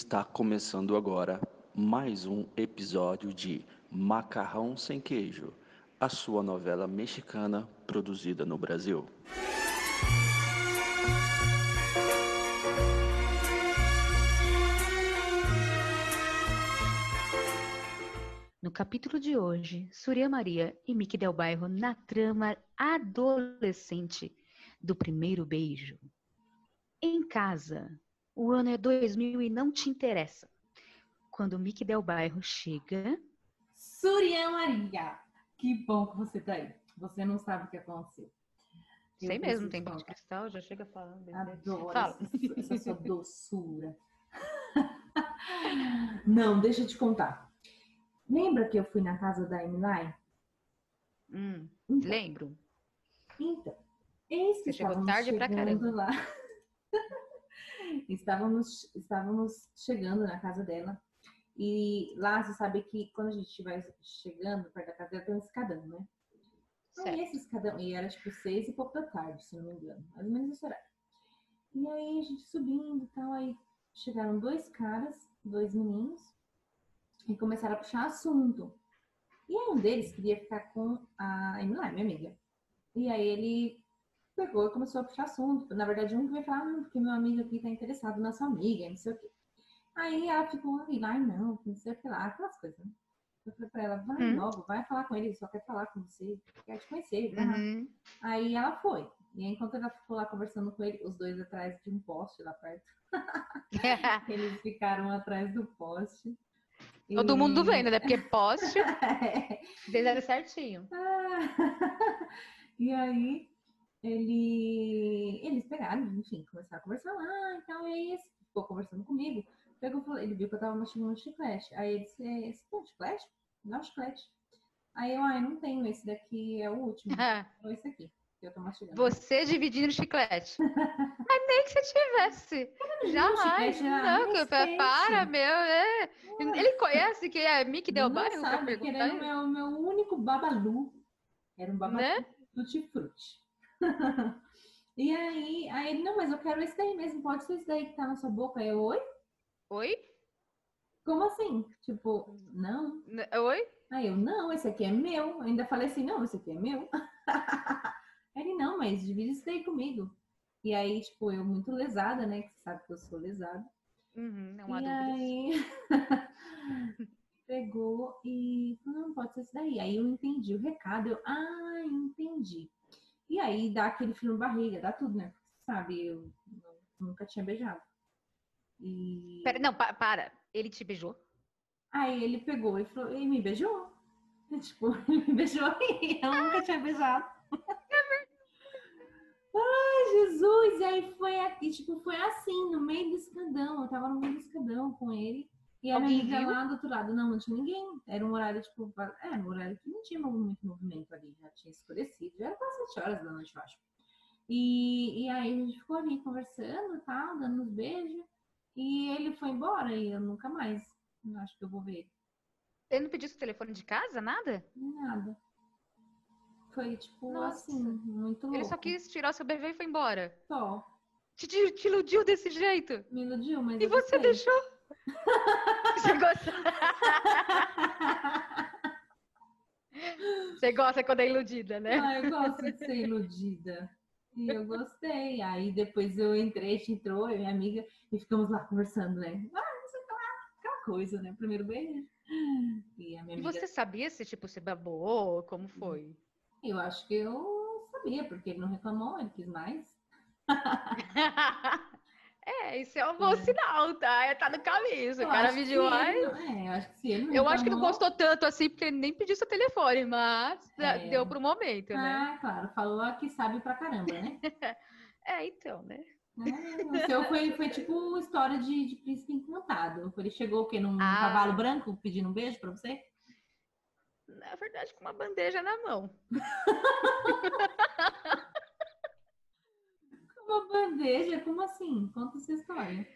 Está começando agora mais um episódio de Macarrão Sem Queijo, a sua novela mexicana produzida no Brasil. No capítulo de hoje, Surya Maria e Mickey Del Bairro na trama adolescente do primeiro beijo. Em casa, o ano é 2000 e não te interessa. Quando o Mickey Del Bairro chega. Surya Maria! Que bom que você tá aí. Você não sabe o que aconteceu. Sei mesmo, tem bola de cristal, já chega falando. Adoro Fala. essa, essa sua doçura. não, deixa eu te contar. Lembra que eu fui na casa da Emily? Hum, então, lembro. Então, esse Você chegou tarde pra caramba. Lá. Estávamos, estávamos chegando na casa dela. E lá você sabe que quando a gente vai chegando perto da casa dela, tem um escadão, né? Certo. Aí esse escadão, e era tipo seis e pouco da tarde, se não me engano, mais ou menos esse horário. E aí a gente subindo e tal, aí chegaram dois caras, dois meninos, e começaram a puxar assunto. E aí um deles queria ficar com a Emily, minha amiga. E aí ele pegou e começou a puxar assunto. Na verdade, um que veio falar, ah, porque meu amigo aqui tá interessado na sua amiga, não sei o quê. Aí ela ficou ali, ai não, não sei o que lá, aquelas coisas, né? Eu falei pra ela, vai hum. logo, vai falar com ele, ele só quer falar com você, quer te conhecer. Uhum. Aí ela foi. E aí, enquanto ela ficou lá conversando com ele, os dois atrás de um poste lá perto. Eles ficaram atrás do poste. Todo e... mundo vendo, né? Porque poste, é. fizeram certinho. Ah. e aí, ele, eles pegaram, enfim, começaram a conversar lá e tal, e aí esse ficou conversando comigo, pegou, ele viu que eu tava mastigando um chiclete, aí ele disse, é, esse é um chiclete? Não, chiclete. Aí eu, ai, não tenho, esse daqui é o último, então esse aqui, que eu tô mastigando. Você dividindo o chiclete. Ai, nem que você tivesse. Jamais. Não, que para, meu, é. Ele conhece que é Mickey Del Barrio? Não sabe, que era o meu, meu único babalu. Era um babalu né? tutti-frutti. e aí, aí ele, não, mas eu quero esse daí mesmo, pode ser esse daí que tá na sua boca. Eu, oi? Oi? Como assim? Tipo, não. Oi? Aí eu, não, esse aqui é meu. Eu ainda falei assim, não, esse aqui é meu. ele, não, mas divide isso daí comigo. E aí, tipo, eu muito lesada, né? Que você sabe que eu sou lesada. Uhum, não há e aí pegou e não pode ser isso daí. Aí eu entendi o recado. Eu, ah, entendi. E aí dá aquele frio na barriga, dá tudo, né? Sabe, eu nunca tinha beijado. E... Pera, não, pa para. Ele te beijou? Aí ele pegou e falou, e me beijou. E, tipo, ele me beijou e eu nunca tinha beijado. Ai, Jesus! E aí foi aqui, tipo, foi assim, no meio do escadão. Eu tava no meio do escadão com ele. E a minha amiga lá do outro lado, não, não tinha ninguém. Era um horário, tipo, é, um horário que não tinha muito movimento ali, já tinha escurecido, já era quase 7 horas da noite, eu acho. E, e aí a gente ficou ali conversando e tal, dando uns beijos. E ele foi embora e eu nunca mais. Acho que eu vou ver ele. Ele não pediu seu telefone de casa, nada? Nada. Foi, tipo, Nossa. assim, muito louco. Ele só quis tirar seu bebê e foi embora? Só. Te, te, iludiu desse jeito? Me iludiu, mas. E você deixou? Você gosta? Você gosta quando é iludida, né? Ah, eu gosto de ser iludida. E eu gostei. Aí depois eu entrei, a gente entrou, eu e minha amiga, e ficamos lá conversando, né? Ah, não sei lá, aquela coisa, né? Primeiro beijo. E a minha amiga... Você sabia se, tipo, se babou? Como foi? Eu acho que eu sabia, porque ele não reclamou, ele quis mais. É, isso é um bom é. sinal, tá? É, tá no caminho. O cara pediu mais. É, eu acho que Eu acho que não gostou tanto assim, porque ele nem pediu seu telefone, mas é. deu pro momento, ah, né? Ah, claro, falou que sabe pra caramba, né? é, então, né? É, o seu foi, foi tipo história de, de príncipe encantado. Ele chegou o quê? Num ah. cavalo branco pedindo um beijo pra você? Na verdade, com uma bandeja na mão. Uma bandeja? Como assim? Conta essa história.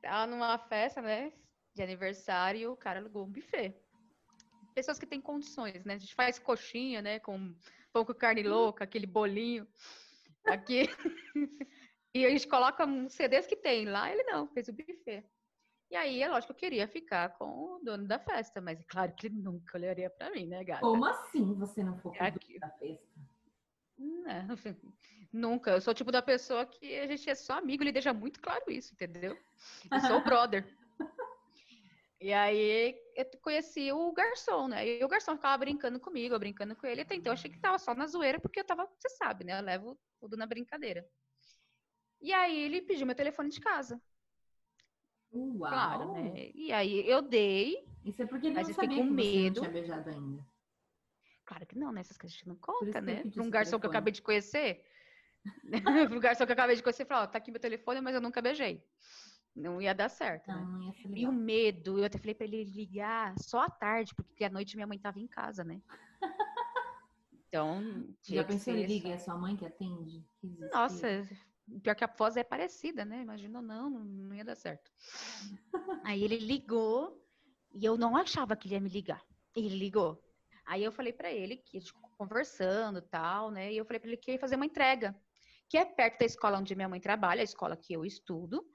Tava numa festa, né? De aniversário, e o cara alugou um buffet. Pessoas que têm condições, né? A gente faz coxinha, né? Com pão com carne louca, aquele bolinho. Aqui. e a gente coloca uns CDs que tem. Lá ele não, fez o buffet. E aí, é lógico que eu queria ficar com o dono da festa, mas é claro que ele nunca olharia para mim, né, gata? Como assim você não for com o dono da festa? Não, nunca. Eu sou o tipo da pessoa que a gente é só amigo, ele deixa muito claro isso, entendeu? Eu sou o brother. E aí eu conheci o garçom, né? E o garçom ficava brincando comigo, eu brincando com ele. Até então eu achei que tava só na zoeira, porque eu tava, você sabe, né? Eu levo tudo na brincadeira. E aí ele pediu meu telefone de casa. Uau! Claro, né? E aí eu dei. Isso é porque ele mas não sabia com medo. tinha beijado ainda. Claro que não, né? Essas coisas a gente não conta, né? Um garçom telefone. que eu acabei de conhecer. Para um garçom que eu acabei de conhecer, falou, ó, tá aqui meu telefone, mas eu nunca beijei. Não ia dar certo. Né? Não, ser E o medo, eu até falei para ele ligar só à tarde, porque à noite minha mãe tava em casa, né? Então. Já pensou em ligar a sua mãe que atende? Que Nossa, pior que a voz é parecida, né? Imagina, não, não ia dar certo. Aí ele ligou e eu não achava que ele ia me ligar. Ele ligou. Aí eu falei para ele que conversando tal, né? E eu falei para ele que ia fazer uma entrega, que é perto da escola onde minha mãe trabalha, a escola que eu estudo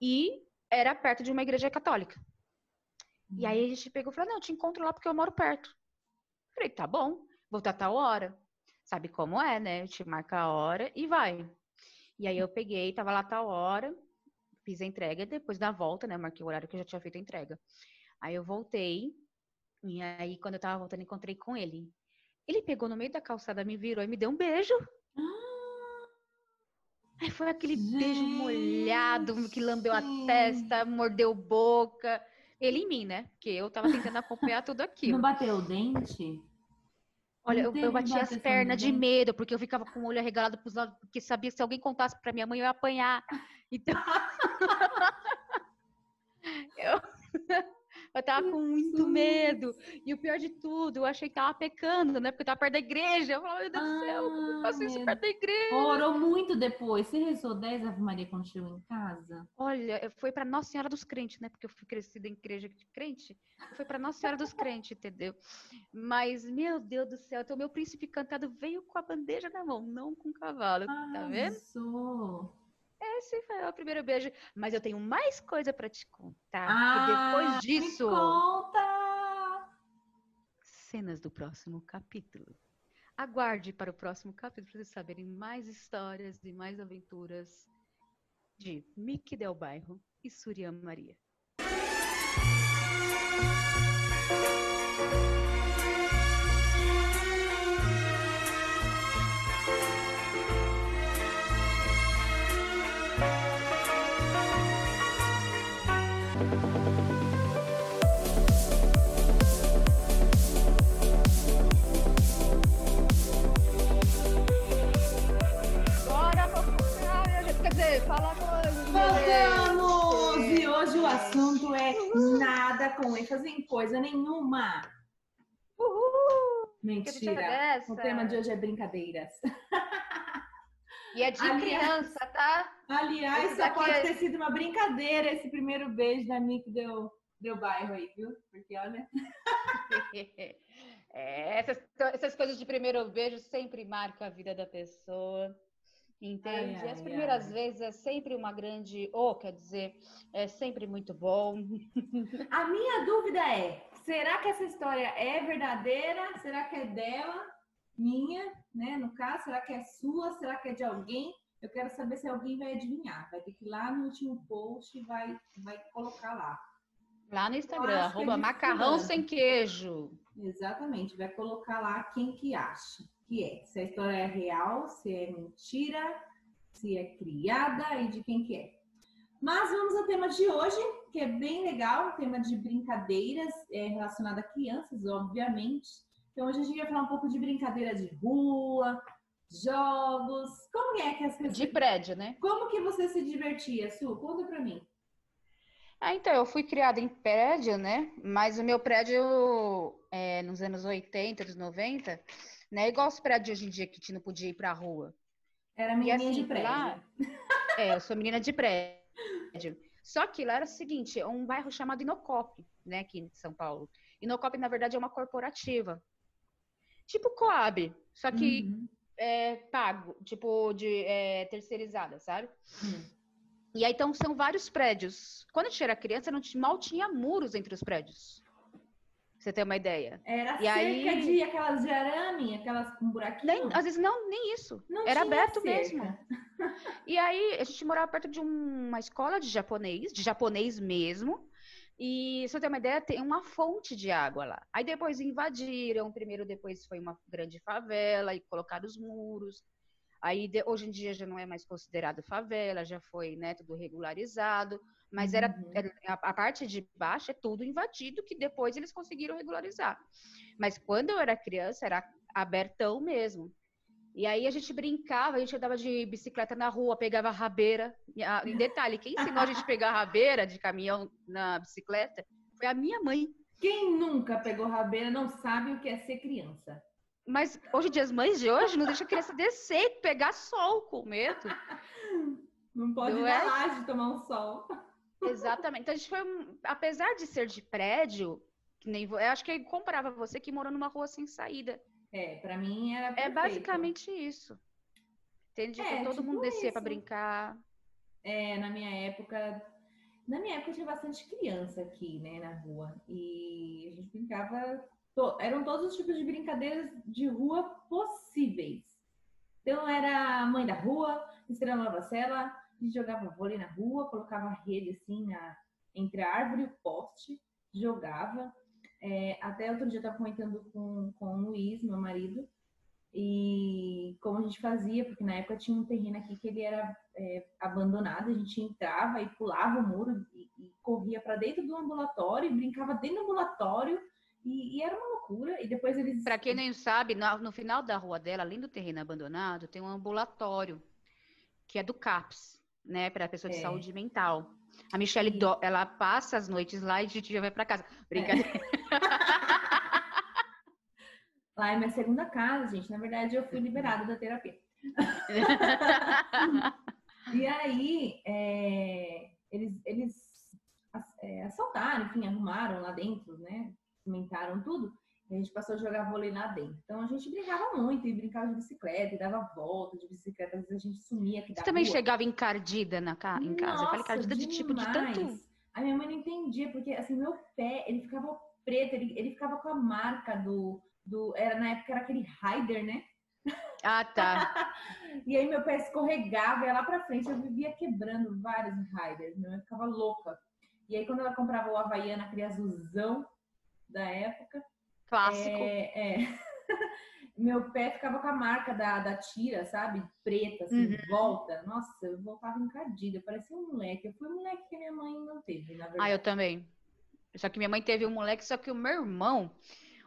e era perto de uma igreja católica. E aí a gente pegou e falou: não, eu te encontro lá porque eu moro perto. Falei, tá bom, vou estar tal hora. Sabe como é, né? Te marca a hora e vai. E aí eu peguei, tava lá tal hora, fiz a entrega, depois da volta, né? Marquei o horário que eu já tinha feito a entrega. Aí eu voltei, e aí quando eu tava voltando, encontrei com ele. Ele pegou no meio da calçada, me virou e me deu um beijo. Aí foi aquele Gente, beijo molhado que lambeu a testa, mordeu boca. Ele em mim, né? Porque eu tava tentando acompanhar tudo aquilo. Não bateu o dente? Olha, eu, eu bati as pernas de medo, porque eu ficava com o olho arregalado pros lados, porque sabia que se alguém contasse pra minha mãe, eu ia apanhar. Então. eu... Eu tava com muito medo. E o pior de tudo, eu achei que tava pecando, né? Porque eu tava perto da igreja. Eu falava, meu Deus do céu, como eu faço isso perto da igreja? Orou muito depois. Você rezou 10 Ave Maria quando chegou em casa? Olha, foi pra Nossa Senhora dos Crentes, né? Porque eu fui crescida em igreja de crente. Foi pra Nossa Senhora dos Crentes, entendeu? Mas, meu Deus do céu, então meu príncipe cantado veio com a bandeja na mão, não com o cavalo. tá vendo? Isso. Esse foi o primeiro beijo. Mas eu tenho mais coisa para te contar. Ah, e depois disso. Me conta! Cenas do próximo capítulo. Aguarde para o próximo capítulo para vocês saberem mais histórias e mais aventuras de Mickey Del Bairro e Surya Maria. Voltamos! E hoje o assunto é nada com ênfase em coisa nenhuma. Uhul! Mentira. O tema de hoje é brincadeiras. E é de aliás, criança, tá? Aliás, só pode é... ter sido uma brincadeira esse primeiro beijo da Nick deu, deu bairro aí, viu? Porque olha. é, essas, essas coisas de primeiro beijo sempre marcam a vida da pessoa. Entende? Ai, ai, As primeiras ai. vezes é sempre uma grande, ou oh, quer dizer, é sempre muito bom. A minha dúvida é: será que essa história é verdadeira? Será que é dela? Minha, né? No caso, será que é sua? Será que é de alguém? Eu quero saber se alguém vai adivinhar. Vai ter que ir lá no último post e vai, vai colocar lá. Lá no Instagram, é arroba é macarrão sem queijo. Exatamente, vai colocar lá quem que acha que é, se a história é real, se é mentira, se é criada e de quem que é. Mas vamos ao tema de hoje, que é bem legal, tema de brincadeiras é, relacionado a crianças, obviamente. Então hoje a gente vai falar um pouco de brincadeira de rua, jogos. Como é que as pessoas... De prédio, né? Como que você se divertia, Su? Conta pra mim. Ah, então, eu fui criada em prédio, né? Mas o meu prédio, é, nos anos 80, dos 90, né? Igual os prédios hoje em dia que a gente não podia ir pra rua. Era menina assim, de prédio. Lá, é, eu sou menina de prédio. Só que lá era o seguinte, é um bairro chamado Inocop, né, aqui em São Paulo. Inocop, na verdade, é uma corporativa. Tipo Coab, só que uhum. é pago, tipo de é, terceirizada, sabe? Uhum. E aí, então, são vários prédios. Quando a gente era criança, não mal tinha muros entre os prédios. Você ter uma ideia. Era E cerca aí- de aquelas de arame, aquelas com buraquinho. Nem, às vezes, não, nem isso. Não era aberto cerca. mesmo. E aí, a gente morava perto de um- uma escola de japonês, de japonês mesmo. E, se você ter uma ideia, tem uma fonte de água lá. Aí depois invadiram, primeiro depois foi uma grande favela e colocaram os muros. Aí de- hoje em dia já não é mais considerado favela, já foi né, tudo regularizado. Mas era, Uhum. era- a, a parte de baixo é tudo invadido, que depois eles conseguiram regularizar. Mas quando eu era criança, era abertão mesmo. E aí a gente brincava, a gente andava de bicicleta na rua, pegava rabeira. E, em detalhe, quem ensinou a gente a pegar rabeira de caminhão na bicicleta foi a minha mãe. Quem nunca pegou rabeira não sabe o que é ser criança. Mas hoje em dia, as mães de hoje não deixam a criança descer, pegar sol com medo. Não pode Não na é? laje tomar um sol. Exatamente. Então a gente foi, apesar de ser de prédio, que nem eu acho que comparava você que morou numa rua sem saída. É, pra mim era É perfeito. basicamente isso. Entende? É, Então, todo tipo mundo descia pra isso. brincar. É, na minha época. Na minha época tinha bastante criança aqui, né, na rua. E a gente brincava. To- eram todos os tipos de brincadeiras de rua possíveis. Então era mãe da rua, estrela nova cela, a gente jogava vôlei na rua, colocava a rede assim na, entre a árvore e o poste, jogava. É, até outro dia eu estava comentando com, com o Luiz, meu marido, e como a gente fazia, porque na época tinha um terreno aqui que ele era é, abandonado, a gente entrava e pulava o muro e, e corria para dentro do ambulatório, brincava dentro do ambulatório, e, e era uma loucura. E depois eles. Pra quem não sabe, no, no final da rua dela, além do terreno abandonado, tem um ambulatório, que é do CAPS, né, para pessoa de É. saúde mental. A Michelle, E- do- ela passa as noites lá e a gente já vai pra casa. Brincadeira. Lá é minha segunda casa, gente. Na verdade, eu fui liberada da terapia. E aí, é, eles, eles é, assaltaram, enfim, arrumaram lá dentro, né? Cimentaram tudo. E a gente passou a jogar vôlei lá dentro. Então a gente brincava muito, e brincava de bicicleta, e dava volta de bicicleta. Às vezes a gente sumia aqui Você também rua. chegava encardida na ca... em casa? eu falei Nossa, encardida de tipo de tanto. A minha mãe não entendia, porque assim, meu pé, ele ficava preto, ele, ele ficava com a marca do, do. Era na época era aquele Rider, né? Ah, tá. E aí meu pé escorregava, ia lá pra frente, eu vivia quebrando vários Riders, minha mãe ficava louca. E aí quando ela comprava o Havaiana, aquele azulzão da época, Clássico. é, é, meu pé ficava com a marca da, da tira, sabe? Preta, assim, Uhum. volta. Nossa, eu voltava encardida, parecia um moleque. Eu fui um moleque que minha mãe não teve, na Ah, verdade. eu também. Só que minha mãe teve um moleque, só que o meu irmão,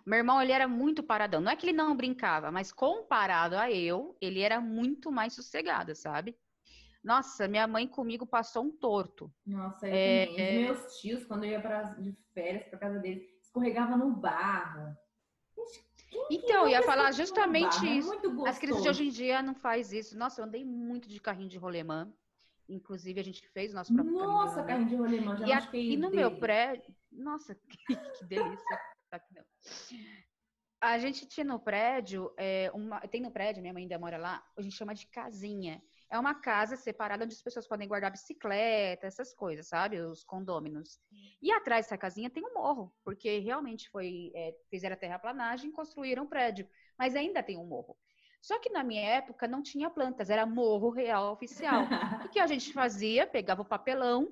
o meu irmão, ele era muito paradão. Não é que ele não brincava, mas comparado a eu, ele era muito mais sossegado, sabe? Nossa, minha mãe comigo passou um torto. Nossa, eu É, é. meus tios, quando eu ia pra, de férias pra casa deles, escorregava no barro. Quem que Então, eu ia falar justamente? É isso. As crianças de hoje em dia não faz isso. Nossa, eu andei muito de carrinho de rolemã. Inclusive, a gente fez o nosso próprio Nossa, carrinho de rolemã, já E, a- e no meu prédio, nossa, que, que delícia. Não. A gente tinha no prédio, é, uma, tem no prédio, minha mãe ainda mora lá, a gente chama de casinha. É uma casa separada onde as pessoas podem guardar bicicleta, essas coisas, sabe? Os condôminos. E atrás dessa casinha tem um morro, porque realmente foi, é, fizeram a terraplanagem e construíram um prédio. Mas ainda tem um morro. Só que na minha época não tinha plantas, era morro real oficial. O que a gente fazia? Pegava o papelão,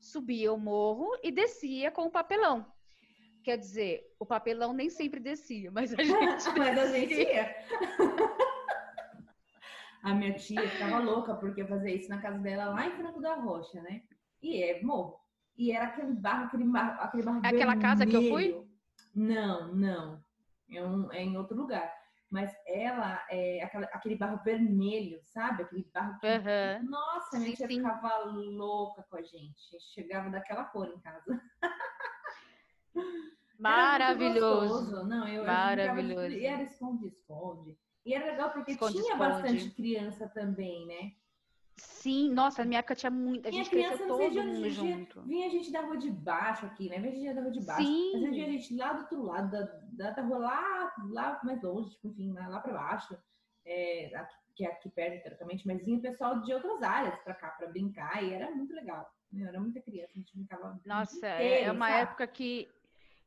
subia o morro e descia com o papelão. Quer dizer, o papelão nem sempre descia, mas a gente. Mas a gente ia. A minha tia ficava louca porque eu fazia isso na casa dela lá em Franco da Rocha, né? E é morro. E era aquele barro, aquele barro, aquele barro É aquela casa que eu fui? Não, não. É, um, é em outro lugar. Mas ela é aquela- aquele barro vermelho, sabe? Aquele barro que Aham. Nossa, minha Sim, tia sim. ficava louca com a gente. A gente chegava daquela cor em casa. Era muito Maravilhoso. gostoso. Não, eu, eu Maravilhoso. brincava de- E era esconde-esconde. E era legal porque Esconde, tinha esconde. bastante criança também, né? Sim, nossa, na minha época tinha muita. A gente criança, cresceu todo onde mundo junto. Vinha gente da rua de baixo aqui, né? Vinha gente da rua de baixo. Sim. Às vezes vinha gente lá do outro lado, da, da, da rua lá, lá mais longe, tipo, enfim, lá, lá pra baixo. é, que é aqui perto, teoricamente, mas vinha o pessoal de outras áreas para cá para brincar e era muito legal. Eu era muita criança, a gente brincava. Nossa, é inteiro, é uma sabe? época que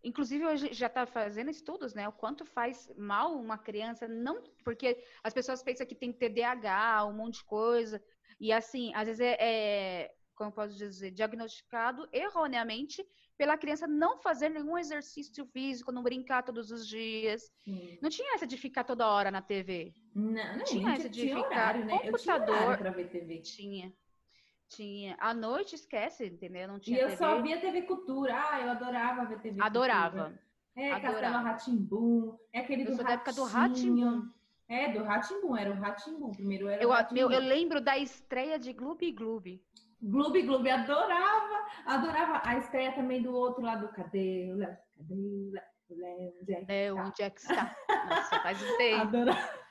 Inclusive, hoje já está fazendo estudos, né? O quanto faz mal uma criança, não porque as pessoas pensam que tem TDAH, um monte de coisa, e assim, às vezes é, é como eu posso dizer, diagnosticado erroneamente pela criança não fazer nenhum exercício físico, não brincar todos os dias. Sim. Não tinha essa de ficar toda hora na TV. Não, não tinha essa de ficar horário, né? computador. Eu tinha para ver TV. Tinha. Tinha. À noite, esquece, entendeu? Não tinha E eu TV. só via TV Cultura. Ah, eu adorava ver TV Adorava. Cultura. É, Castelo Ratimbum. É aquele eu do da época do Ratimbum. É, do Ratimbum. Era o Ratimbum. Primeiro era eu, eu, eu, lembro da estreia de Gloob Gloob. Gloob Gloob, adorava. Adorava a estreia também do outro lado. Cadê o Léo? Cadê o Léo? Onde é que está? Nossa, faz um tempo. Adorava.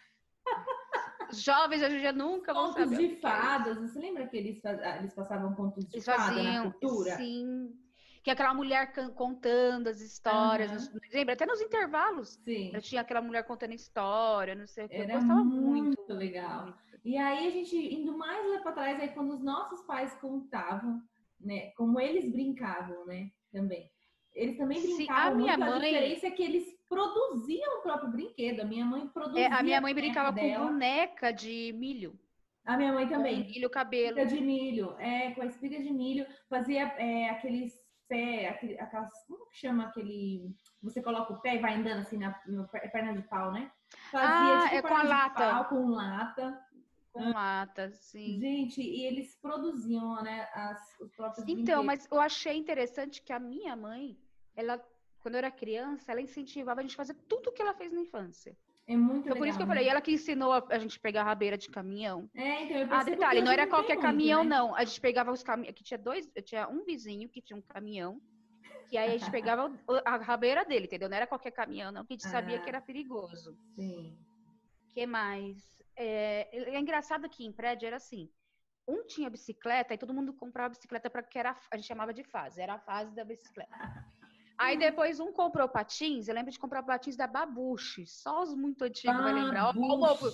Os jovens hoje já nunca vão contos saber. de é fadas. Você lembra que eles, faz... eles passavam contos de eles fada faziam, na cultura? Sim. Que aquela mulher contando as histórias. Uhum. Lembra? Até nos intervalos. Sim. Eu tinha aquela mulher contando história, não sei o que. Era eu gostava muito. Muito legal. E aí a gente, indo mais lá para trás, aí quando os nossos pais contavam, né? Como eles brincavam, né? Também. Eles também brincavam Sim, a minha muito. Mãe... A diferença é que eles produziam o próprio brinquedo. A minha mãe produzia. É, a minha mãe brincava com dela. boneca de milho. A minha mãe também. Com milho, cabelo. Espiga de milho. É, com a espiga de milho. Fazia é, aqueles pé, aquele, aquelas. Como que chama aquele. Você coloca o pé e vai andando assim na, na perna de pau, né? Fazia ah, tipo, é com a lata. Pau, com lata. Com lata, sim. Gente, e eles produziam, né, as, os próprios Então, brinquedos. mas eu achei interessante que a minha mãe, ela quando eu era criança, ela incentivava a gente a fazer tudo o que ela fez na infância. É muito então, legal. por isso que eu falei, né? ela que ensinou a, a, gente pegar a rabeira de caminhão. É, então eu Ah, detalhe, não era qualquer muito, caminhão, né? não. A gente pegava os caminhões. Aqui tinha dois, eu tinha um vizinho que tinha um caminhão. Que aí a gente pegava a rabeira dele, entendeu? Não era qualquer caminhão, não, que a gente sabia Ah. que era perigoso. Sim. que mais? É, é engraçado que em prédio era assim. Um tinha bicicleta e todo mundo comprava bicicleta para que era a gente chamava de fase, era a fase da bicicleta. Aí depois um comprou patins, eu lembro de comprar patins da Babuche, só os muito antigos vai lembrar. Olha o, mofo,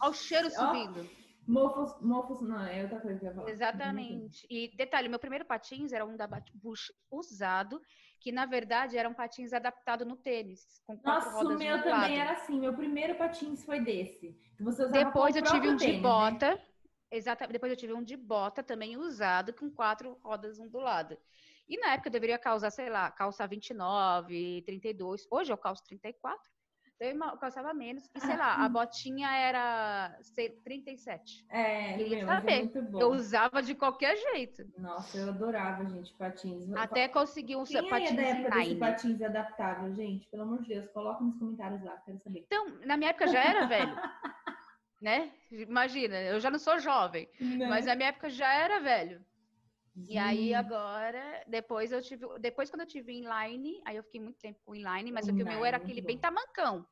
ó o cheiro subindo. Mofos, mofos, não, é outra coisa que eu ia falar. Exatamente. E detalhe, meu primeiro patins era um da Babuche usado, que na verdade eram patins adaptados no tênis, com Nossa, o rodas meu no também lado. era assim. Meu primeiro patins foi desse. Você usava Depois o eu tive um próprio de tênis, né? bota. Exatamente. Depois eu tive um de bota também usado, com quatro rodas um do lado. E na época eu deveria calçar, sei lá, calçar 29, 32. Hoje eu calço 34. Então eu calçava menos. E sei lá, a botinha era sei, 37. É, Queria meu, saber. é muito bom. Eu usava de qualquer jeito. Nossa, eu adorava, gente, patins. Até conseguir um Quem é patins da época desse patins adaptável, gente? Pelo amor de Deus, coloca nos comentários lá, quero saber. Então, na minha época já era velho. né? Imagina, eu já não sou jovem. Né? Mas na minha época já era velho. E aí Gente, agora, depois eu tive, depois quando eu tive inline, aí eu fiquei muito tempo com inline, mas o que o meu era Inline, aquele bem tamancão,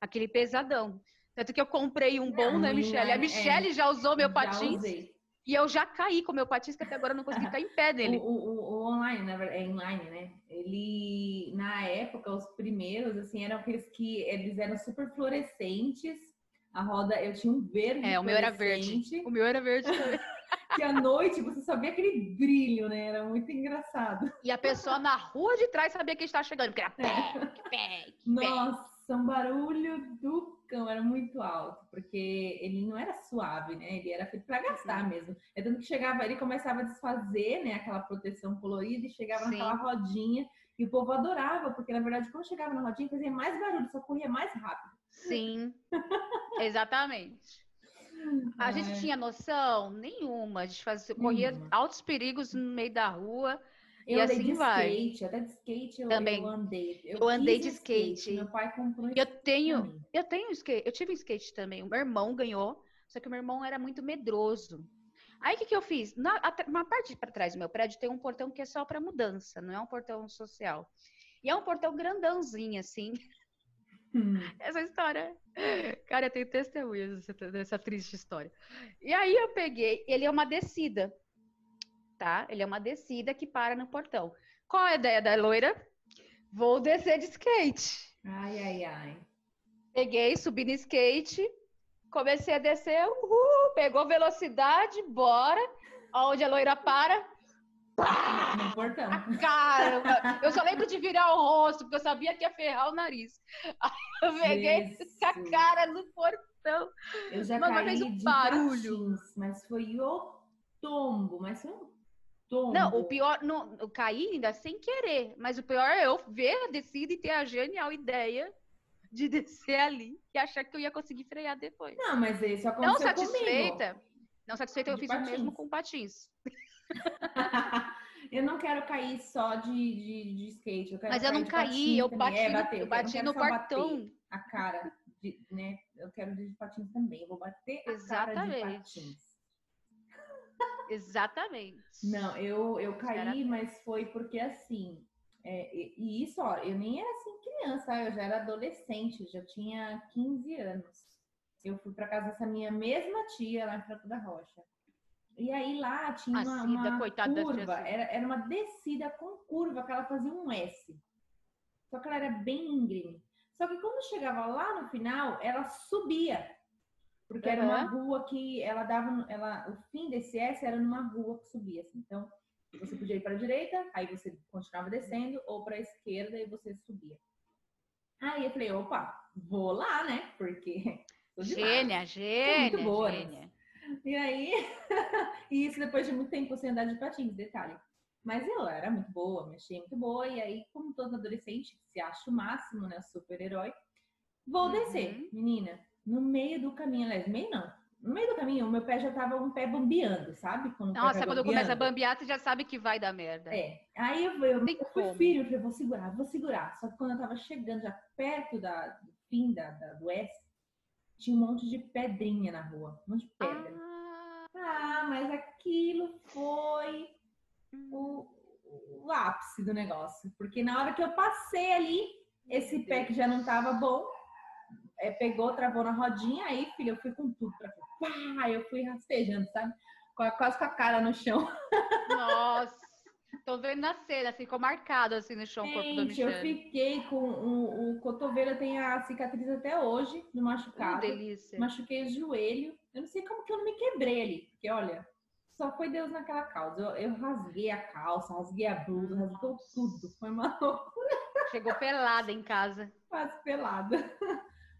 aquele pesadão. Tanto que eu comprei um bom, Não, né, Michelle? A inline, é. Michelle já usou meu já patins usei. e eu já caí com meu patins, que até agora eu não consegui cair em pé dele. o, o- o online, na verdade, é inline, né? Ele, na época, os primeiros, assim, eram aqueles que eles eram super fluorescentes. A roda, eu tinha um verde É, o meu era verde. O meu era verde também. Que à noite você só via aquele brilho, né? Era muito engraçado. E a pessoa na rua de trás sabia que estava chegando, porque era pé, pé, pé. Nossa, um barulho do cão, era muito alto, porque ele não era suave, né? Ele era feito para gastar mesmo. É tanto que chegava, ele começava a desfazer, né, aquela proteção colorida e chegava Sim. naquela rodinha e o povo adorava, porque na verdade quando chegava na rodinha fazia mais barulho, só corria mais rápido. Sim, exatamente. A gente tinha noção nenhuma. A gente fazia, corria Nenhuma. altos perigos no meio da rua. Eu E andei assim de vai. skate, até de skate eu, Também. eu andei. Eu andei quis de skate. Meu pai comprou Eu tenho, eu tenho skate, eu tive skate também. O meu irmão ganhou, só que o meu irmão era muito medroso. Aí o que, que eu fiz? Na uma parte para trás do meu prédio tem um portão que é só para mudança, não é um portão social. E é um portão grandãozinho, assim. Hum. Essa história. Cara, eu tenho testemunhas dessa, dessa triste história. E aí eu peguei, ele é uma descida, tá? Ele é uma descida que para no portão. Qual a ideia da loira? Vou descer de skate. Ai, ai, ai. Peguei, subi no skate, comecei a descer, uhul, pegou velocidade, bora. Onde a loira para, Pá! No portão. Caramba! Eu só lembro de virar o rosto, porque eu sabia que ia ferrar o nariz. Aí eu peguei a cara no portão. Eu já caí fez um barulho. Mas foi o tombo, mas foi um tombo. Não, o pior, não, eu caí ainda sem querer, mas o pior é eu ver a descida e ter a genial ideia de descer ali e achar que eu ia conseguir frear depois. Não, mas isso aconteceu Não satisfeita, comigo. não satisfeita, eu fiz patins. o mesmo com patins. eu não quero cair só de, de, de skate. Eu mas eu não caí, eu bati, é, bater, eu bati no portão. A cara, de, né? Eu quero de patins também. Eu vou bater a Exatamente. cara de patins. Exatamente. Não, eu, eu caí, mas foi porque assim. É, e isso, ó, eu nem era assim criança, eu já era adolescente, já tinha 15 anos. Eu fui para casa dessa minha mesma tia lá em Franco da Rocha. E aí lá tinha uma, uma curva, era, era uma descida com curva que ela fazia um S. Só que ela era bem íngreme. Só que quando chegava lá no final, ela subia. Porque uhum. era uma rua que ela dava, ela, o fim desse S era numa rua que subia. Assim. Então, você podia ir para a direita, aí você continuava descendo, ou para a esquerda e você subia. Aí eu falei, opa, vou lá, né? Porque. Gênia, gênia. Muito boa. Né? E aí, e isso depois de muito tempo sem andar de patins, detalhe. Mas eu era muito boa, me achei muito boa, e aí, como todo adolescente, se acha o máximo, né? Super-herói, vou uhum. descer, menina. No meio do caminho, aliás, meio não. No meio do caminho, o meu pé já tava um pé bambeando, sabe? Quando Nossa, quando começa a bambear, você já sabe que vai dar merda. É. Aí eu, eu, eu fui firme, eu falei, vou segurar, vou segurar. Só que quando eu tava chegando já perto da, do fim da, da do S, tinha um monte de pedrinha na rua, um monte de pedra. Ah, ah mas aquilo foi o, o, ápice do negócio. Porque na hora que eu passei ali, esse pé que já não tava bom, é, pegou, travou na rodinha, aí, filho, eu fui com tudo pra cá. Eu fui rastejando, sabe? Quase com a cara no chão. Nossa! Tô vendo na cena, assim, ficou marcado assim no chão Gente, o corpo do Michele. eu fiquei com o, o cotovelo, tem a cicatriz até hoje, no machucado. Que delícia. Machuquei o joelho. Eu não sei como que eu não me quebrei ali, porque olha, só foi Deus naquela causa. Eu, eu rasguei a calça, rasguei a blusa, rasgou tudo. Foi uma loucura. Chegou pelada em casa. Quase pelada.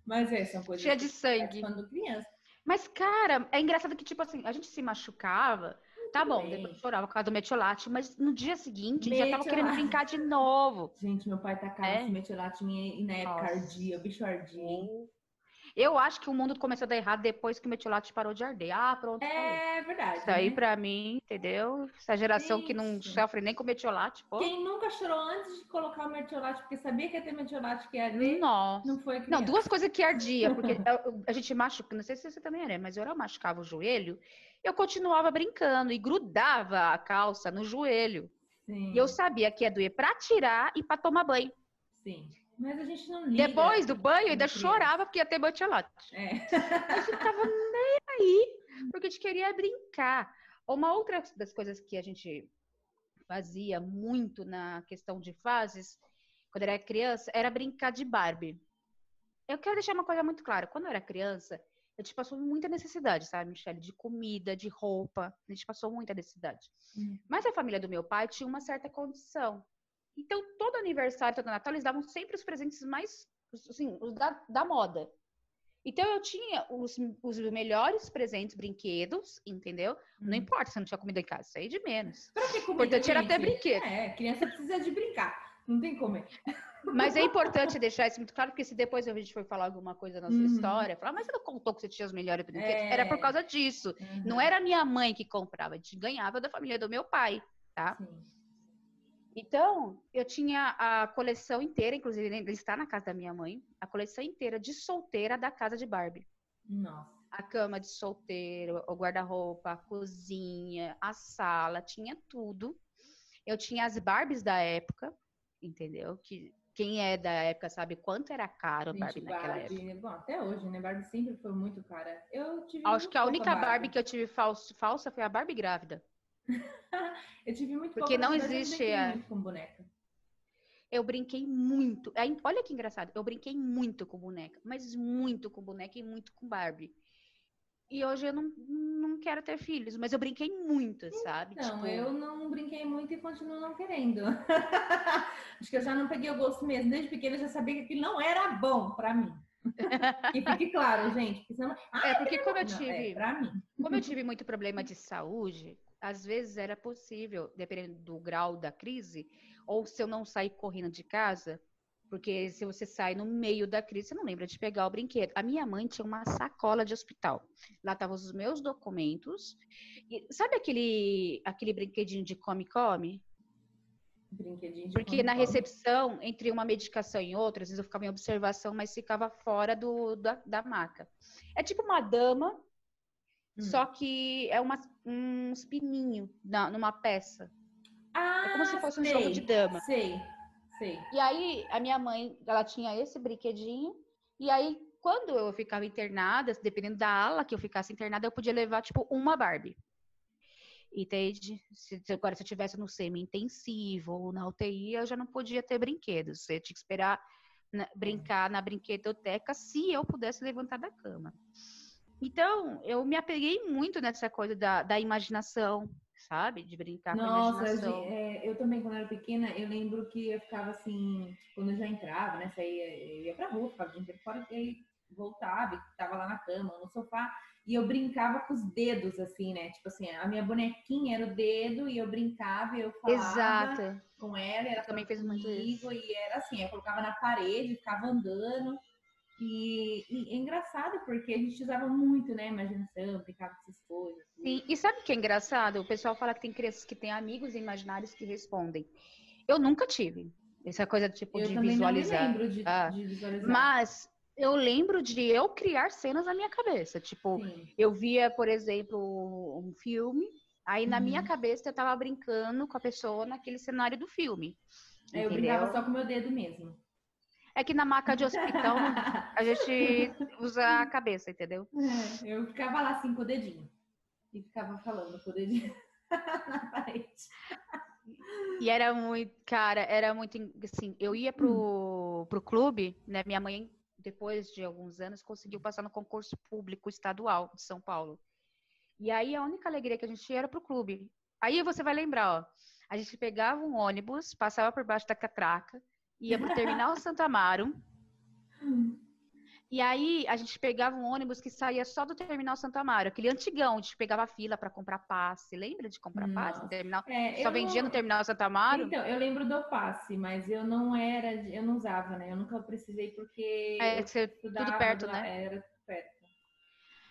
Mas é, são coisas. Cheia de sangue. Quando criança. Mas, cara, é engraçado que, tipo assim, a gente se machucava Tá bom, bem. depois chorava por causa do metiolate, mas no dia seguinte metiolate. já tava querendo brincar de novo. Gente, meu pai tá caro é? metiolate e na época Nossa. ardia, o bicho ardia, hein? Eu acho que o mundo começou a dar errado depois que o metiolate parou de arder. Ah, pronto. É verdade. Isso aí, né? pra mim, entendeu? Essa geração Isso. que não sofre nem com metiolate, pô. Quem nunca chorou antes de colocar o metiolate, porque sabia que ia ter metiolate que ia arder? Nossa. Não foi Não, duas coisas que ardia, porque a, gente machuca, não sei se você também era, mas eu machucava o joelho eu continuava brincando e grudava a calça no joelho. Sim. E eu sabia que ia doer para tirar e para tomar banho. Sim. Mas a gente não liga. Depois do banho, ainda chorava porque ia ter bantiolote. É. Eu ficava nem aí, porque a gente queria brincar. Uma outra das coisas que a gente fazia muito na questão de fases, quando era criança, era brincar de Barbie. Eu quero deixar uma coisa muito clara. Quando eu era criança, a gente passou muita necessidade, sabe, Michelle? De comida, de roupa. A gente passou muita necessidade. Hum. Mas a família do meu pai tinha uma certa condição. Então, todo aniversário, todo Natal, eles davam sempre os presentes mais, assim, os da, da moda. Então, eu tinha os, os melhores presentes, brinquedos, entendeu? Hum. Não importa se não tinha comida em casa, isso aí de menos. Pra que comida? Importante era até brinquedo. É, criança precisa de brincar. Não tem como. Mas é importante deixar isso muito claro, porque se depois a gente for falar alguma coisa na sua uhum. história, falar, mas você não contou que você tinha os melhores brinquedos? É. Era por causa disso. Uhum. Não era minha mãe que comprava, a gente ganhava da família do meu pai, tá? Sim. Então, eu tinha a coleção inteira, inclusive ele está na casa da minha mãe, a coleção inteira de solteira da casa de Barbie. Nossa. A cama de solteiro, o guarda-roupa, a cozinha, a sala, tinha tudo. Eu tinha as Barbies da época, entendeu? Que quem é da época sabe quanto era caro Gente, Barbie naquela Barbie, época. Bom, até hoje, né? Barbie sempre foi muito cara. Eu tive Acho que a única Barbie. Barbie. que eu tive falso, falsa foi a Barbie grávida. Eu tive muito Porque não existe a... com boneca. Eu brinquei muito. Olha que engraçado. Eu brinquei muito com boneca, mas muito com boneca e muito com Barbie. E hoje eu não, não quero ter filhos, mas eu brinquei muito, sabe? Não, tipo... eu não brinquei muito e continuo não querendo. Acho que eu já não peguei o gosto mesmo. Desde pequena eu já sabia que aquilo não era bom para mim. e fique claro, gente. Senão... ah, é porque como eu tive, não, é, como eu tive muito problema de saúde, às vezes era possível, dependendo do grau da crise, ou se eu não sair correndo de casa, porque se você sai no meio da crise, você não lembra de pegar o brinquedo. A minha mãe tinha uma sacola de hospital. Lá estavam os meus documentos. E, sabe aquele, aquele brinquedinho de come-come? Brinquedinho de Porque na recepção, entre uma medicação e outra, às vezes eu ficava em observação, mas ficava fora do, da, da maca. É tipo uma dama, hum. só que é uma, uns pininhos numa peça. Ah, é como se fosse sei, um jogo de dama. Sei. Sim. E aí, a minha mãe, ela tinha esse brinquedinho. E aí, quando eu ficava internada, dependendo da ala que eu ficasse internada, eu podia levar, tipo, uma Barbie. Entende? Se, agora, se eu tivesse no semi-intensivo ou na UTI, eu já não podia ter brinquedos. Você tinha que esperar na, brincar na brinquedoteca se eu pudesse levantar da cama. Então, eu me apeguei muito nessa coisa da, da imaginação, sabe? De brincar Nossa, com a imaginação. É, eu também, quando era pequena, eu lembro que eu ficava assim, quando eu já entrava, né? Saía, eu ia pra rua, ficava o dia fora, e voltava, e tava lá na cama, no sofá, e eu brincava com os dedos, assim, né? Tipo assim, a minha bonequinha era o dedo, e eu brincava, e eu falava Exato. com ela, ela também fez muito isso. E era assim, eu colocava na parede, ficava andando. E, e, é engraçado porque a gente usava muito, né, imaginação, brincava com essas coisas. Sim, e sabe o que é engraçado? O pessoal fala que tem crianças que têm amigos imaginários que respondem. Eu nunca tive essa coisa tipo eu de visualizar. Eu lembro de, ah, de, visualizar. Mas eu lembro de eu criar cenas na minha cabeça. Tipo, Sim. eu via, por exemplo, um filme, aí na minha uhum. cabeça eu tava brincando com a pessoa naquele cenário do filme. É, eu brincava só com o meu dedo mesmo. É que na maca de hospital a gente usa a cabeça, entendeu? É, eu ficava lá assim com o dedinho. E ficava falando com o dedinho na parede. E era muito, cara, era muito assim, eu ia pro, pro clube, né? Minha mãe, depois de alguns anos, conseguiu passar no concurso público estadual de São Paulo. E aí a única alegria que a gente tinha era pro clube. Aí você vai lembrar, ó. A gente pegava um ônibus, passava por baixo da catraca, ia pro terminal Santa Amaro. E aí a gente pegava um ônibus que saía só do terminal Santa Amaro, aquele antigão, a gente pegava fila para comprar passe. Lembra de comprar Nossa. passe no terminal? É, só vendia não... no terminal Santa Amaro? Então, eu lembro do passe, mas eu não era, eu não usava, né? Eu nunca precisei porque é, tudo perto, lá, né? Era perto.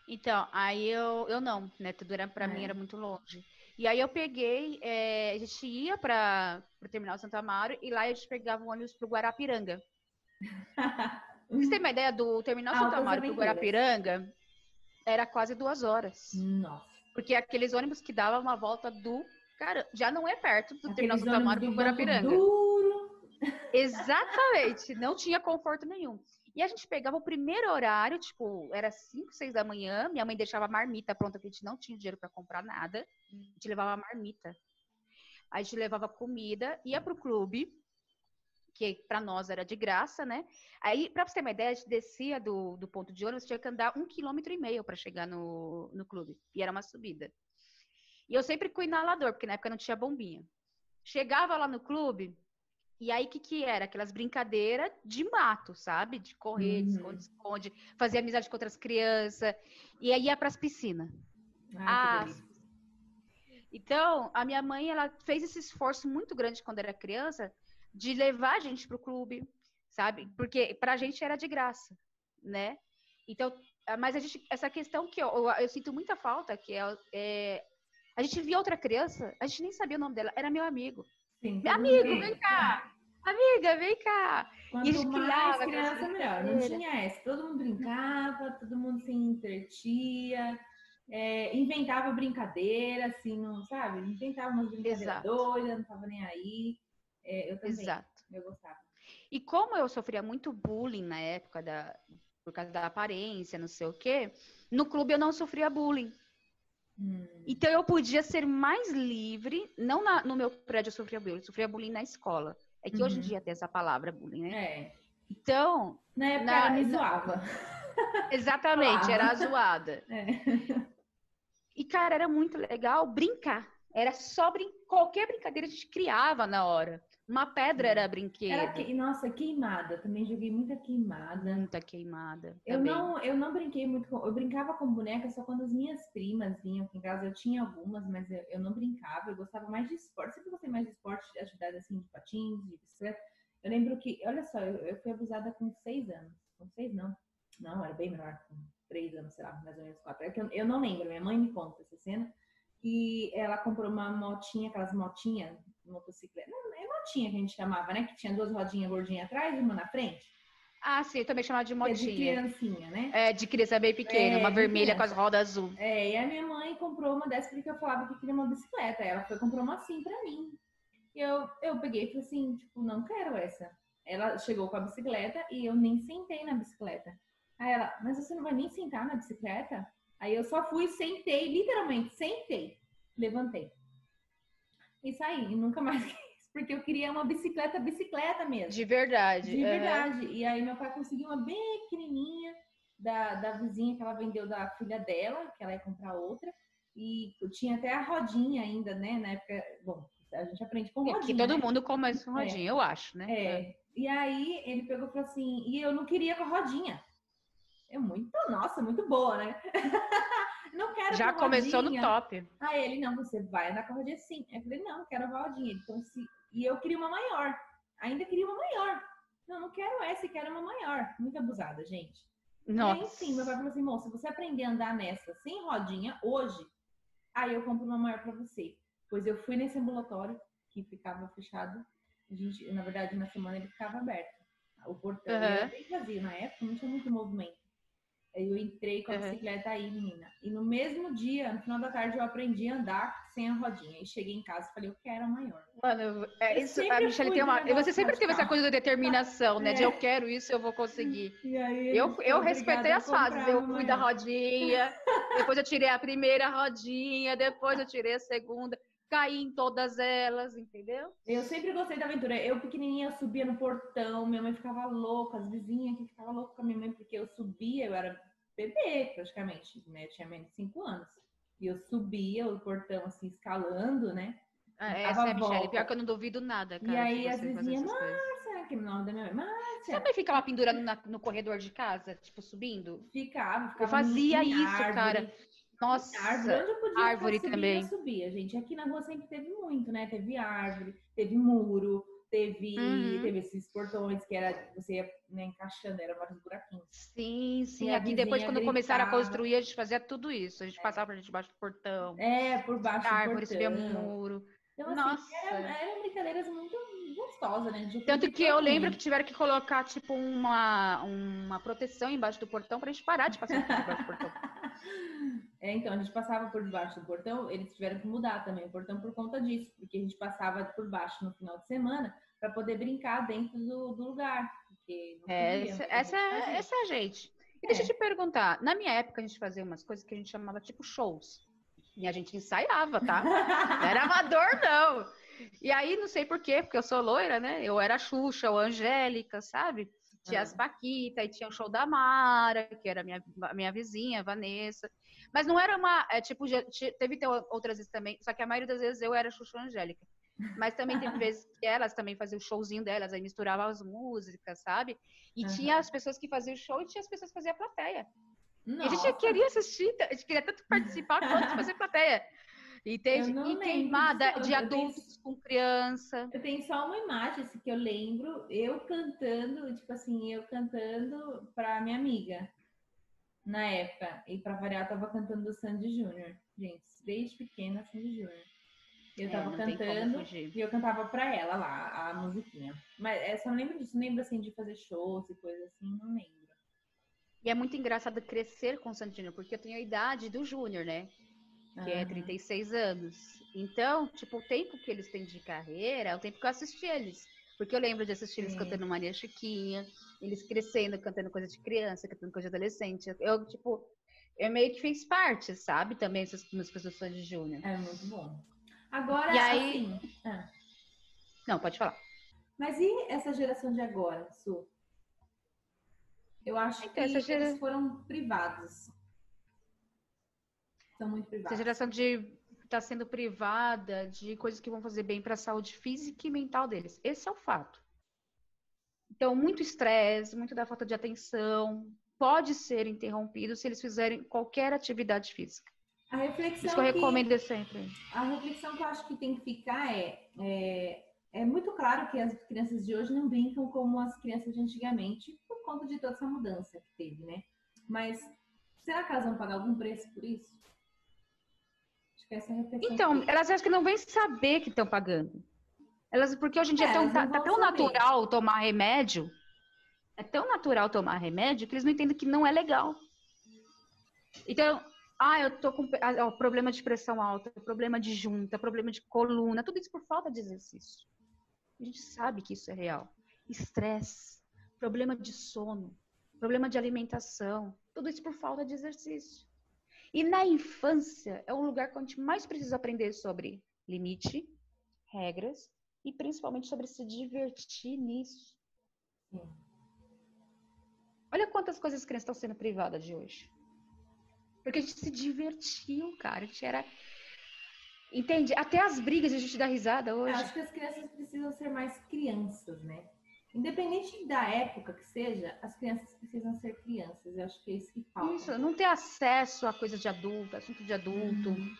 Então, aí eu, eu não, né? Tudo era para é. mim era muito longe. E aí eu peguei, é, a gente ia para o terminal Santa Amaro e lá a gente pegava o ônibus para o Guarapiranga. Você tem uma ideia do terminal ah, Santa Amaro para o Guarapiranga? Era quase duas horas. Nossa. Porque aqueles ônibus que davam uma volta do. Cara, já não é perto do aqueles terminal Santa Amaro para o Guarapiranga. Duro. Exatamente, não tinha conforto nenhum. E a gente pegava o primeiro horário, tipo, era 5, 6 da manhã, minha mãe deixava a marmita pronta, porque a gente não tinha dinheiro para comprar nada. A gente levava a marmita. A gente levava comida, ia pro clube, que para nós era de graça, né? Aí, para você ter uma ideia, a gente descia do, do ponto de ônibus, tinha que andar um quilômetro e meio para chegar no, no clube. E era uma subida. E eu sempre com inalador, porque na época não tinha bombinha. Chegava lá no clube, e aí, o que que era? Aquelas brincadeiras de mato, sabe? De correr, de uhum. esconde-esconde, fazer amizade com outras crianças. E aí ia para as piscinas. Ah, então, a minha mãe, ela fez esse esforço muito grande quando era criança de levar a gente pro clube, sabe? Porque pra gente era de graça, né? Então, mas a gente, essa questão que eu, eu, eu sinto muita falta, que é, é, a gente via outra criança, a gente nem sabia o nome dela, era meu amigo. Sim, amigo, vem cá. Amiga, vem cá. Quanto e mais criança, melhor. Não tinha essa. Todo mundo brincava, todo mundo se entretia, é, inventava brincadeira, assim, não, sabe? Inventava umas brincadeiras doidas, não tava nem aí. É, eu também. Exato. Eu gostava. E como eu sofria muito bullying na época da, por causa da aparência, não sei o quê, no clube eu não sofria bullying. Hum. Então eu podia ser mais livre, não na, no meu prédio eu sofria bullying, eu sofria bullying na escola. É que uhum. hoje em uhum. dia tem essa palavra bullying, né? É. Então. Na época na, ela me zoava. Exatamente, era a zoada. É. E, cara, era muito legal brincar. Era só brin... qualquer brincadeira a gente criava na hora. Uma pedra era brinquedo. Era que... Nossa, queimada. Também joguei muita queimada. Muita queimada. Eu não, eu não brinquei muito com... Eu brincava com boneca só quando as minhas primas vinham aqui em casa. Eu tinha algumas, mas eu, eu não brincava. Eu gostava mais de esporte. Sempre gostei mais de esporte, de atividade assim, de patins, de bicicleta. Eu lembro que, olha só, eu, eu fui abusada com seis anos. Com seis, não. Não, era bem menor, com três anos, sei lá, mais ou menos quatro. É eu, eu não lembro, minha mãe me conta essa cena. E ela comprou uma motinha, aquelas motinhas, motocicleta. É motinha que a gente chamava, né? Que tinha duas rodinhas gordinhas atrás e uma na frente. Ah, sim, eu também chamava de motinha. É de criancinha, né? É, de criança bem pequena, é, uma vermelha criança. com as rodas azul. É, e a minha mãe comprou uma dessas porque eu falava que queria uma bicicleta. Ela foi comprou uma assim pra mim. E eu, eu peguei e falei assim, tipo, não quero essa. Ela chegou com a bicicleta e eu nem sentei na bicicleta. Aí ela, mas você não vai nem sentar na bicicleta? Aí eu só fui, sentei, literalmente, sentei, levantei. E saí, e nunca mais quis, porque eu queria uma bicicleta, bicicleta mesmo. De verdade. De verdade. Uhum. E aí meu pai conseguiu uma bem pequenininha da, da vizinha que ela vendeu da filha dela, que ela ia comprar outra. E tinha até a rodinha ainda, né? Na época, bom, a gente aprende com rodinha. Que todo né? mundo começa com rodinha, é. eu acho, né? É. é. E aí ele pegou e falou assim, e eu não queria com a rodinha. É muito, nossa, muito boa, né? não quero Já começou rodinha. no top. Aí ele, não, você vai andar com a rodinha sim. Eu falei, não, quero a rodinha. Então, se... E eu queria uma maior. Ainda queria uma maior. Não, não quero essa, quero uma maior. Muito abusada, gente. Nossa. E aí, sim, meu pai falou assim, moça, se você aprender a andar nessa sem rodinha hoje, aí eu compro uma maior para você. Pois eu fui nesse ambulatório que ficava fechado. A gente, na verdade, na semana ele ficava aberto. O portão uhum. era bem vazio na época, não tinha muito movimento. Eu entrei com a bicicleta aí, menina. E no mesmo dia, no final da tarde, eu aprendi a andar sem a rodinha. E cheguei em casa e falei, eu quero a maior. Mano, é isso, a Michelle tem uma. Você sempre teve essa coisa de determinação, né? É. De eu quero isso, eu vou conseguir. Aí, eu eu respeitei as fases. Eu fui da rodinha, depois eu tirei a primeira rodinha, depois eu tirei a segunda caí em todas elas, entendeu? Eu sempre gostei da aventura. Eu pequenininha subia no portão, minha mãe ficava louca, as vizinhas que ficavam loucas com a minha mãe porque eu subia, eu era bebê praticamente, né? Eu tinha menos de 5 anos. E eu subia o portão assim, escalando, né? Ah, essa é, Michelle. Pior que eu não duvido nada, cara. E aí as vizinhas, Márcia, que é o nome da minha mãe, Márcia. Você também ficava pendurando na, no corredor de casa, tipo, subindo? Ficava, ficava. Eu fazia isso, árvore. cara. Nossa, árvore, onde eu podia árvore subir, também. Eu subia, gente. Aqui na rua sempre teve muito, né? Teve árvore, teve muro, teve, uhum. teve esses portões que era você ia né, encaixando, era vários buraquinhos. Sim, sim. Aqui depois, quando gritava. começaram a construir, a gente fazia tudo isso. A gente é. passava por debaixo do portão. É, por baixo árvore, do portão. subia muro. Então, assim, Nossa. Era, eram brincadeiras muito gostosas, né? Tanto que eu lembro que tiveram que colocar, tipo, uma, uma proteção embaixo do portão pra gente parar de passar por debaixo do portão. É, então, a gente passava por debaixo do portão, eles tiveram que mudar também o portão por conta disso, porque a gente passava por baixo no final de semana para poder brincar dentro do, do lugar. Porque é, essa, essa, é, essa é a gente. E é. deixa eu te perguntar, na minha época a gente fazia umas coisas que a gente chamava tipo shows. E a gente ensaiava, tá? Não era amador, não. E aí, não sei por quê, porque eu sou loira, né? Eu era Xuxa ou Angélica, sabe? Tinha as Paquita, e tinha o show da Mara, que era minha, minha vizinha, Vanessa. Mas não era uma. É, tipo, já, teve outras vezes também, só que a maioria das vezes eu era Xuxa Angélica. Mas também teve vezes que elas também faziam o showzinho delas, aí misturavam as músicas, sabe? E uhum. tinha as pessoas que faziam o show e tinha as pessoas que faziam a plateia. Nossa. E a gente queria assistir, a gente queria tanto participar quanto fazer plateia. E, tem, e queimada de adultos tenho, com criança. Eu tenho só uma imagem assim, que eu lembro, eu cantando, tipo assim, eu cantando pra minha amiga na época. E pra variar, eu tava cantando do Sandy Júnior. Gente, desde pequena, Sandy Júnior. Eu é, tava cantando e eu cantava pra ela lá, a musiquinha. Mas é, só não lembro disso, não lembro assim de fazer shows e coisa assim, não lembro. E é muito engraçado crescer com o Sandy Júnior, porque eu tenho a idade do Júnior, né? Que é 36 anos. Então, tipo, o tempo que eles têm de carreira é o tempo que eu assisti eles. Porque eu lembro de assistir eles cantando Maria Chiquinha, eles crescendo, cantando coisa de criança, cantando coisa de adolescente. Eu, tipo, eu meio que fiz parte, sabe? Também essas músicas do Sandy Júnior. É muito bom. Agora, e aí... Assim... Ah. Não, pode falar. Mas e essa geração de agora, Su? Eu acho então, que eles gera... foram privados. São muito privados. Essa geração de está sendo privada de coisas que vão fazer bem para a saúde física e mental deles. Esse é o fato. Então, muito estresse, muito da falta de atenção pode ser interrompido se eles fizerem qualquer atividade física. A reflexão Isso que eu recomendo que, sempre. A reflexão que eu acho que tem que ficar é, é, é muito claro que as crianças de hoje não brincam como as crianças de antigamente por conta de toda essa mudança que teve, né? Mas será que elas vão pagar algum preço por isso? Essa. Então, elas acham que não vêm saber que estão pagando. Elas, porque hoje em dia é, tão, tá, tá tão natural tomar remédio, é tão natural tomar remédio que eles não entendem que não é legal. Então, ah, eu tô com ah, problema de pressão alta, problema de junta, problema de coluna, tudo isso por falta de exercício. A gente sabe que isso é real. Estresse, problema de sono, problema de alimentação, tudo isso por falta de exercício. E na infância é um lugar que a gente mais precisa aprender sobre limite, regras e principalmente sobre se divertir nisso. Olha quantas coisas as crianças estão sendo privadas de hoje. Porque a gente se divertiu, cara. A gente era. Entende? Até as brigas a gente dá risada hoje. Eu acho que as crianças precisam ser mais crianças, né? Independente da época que seja, as crianças precisam ser crianças. Eu acho que é isso que falta. Isso, não ter acesso a coisa de adulto, assunto de adulto. Uhum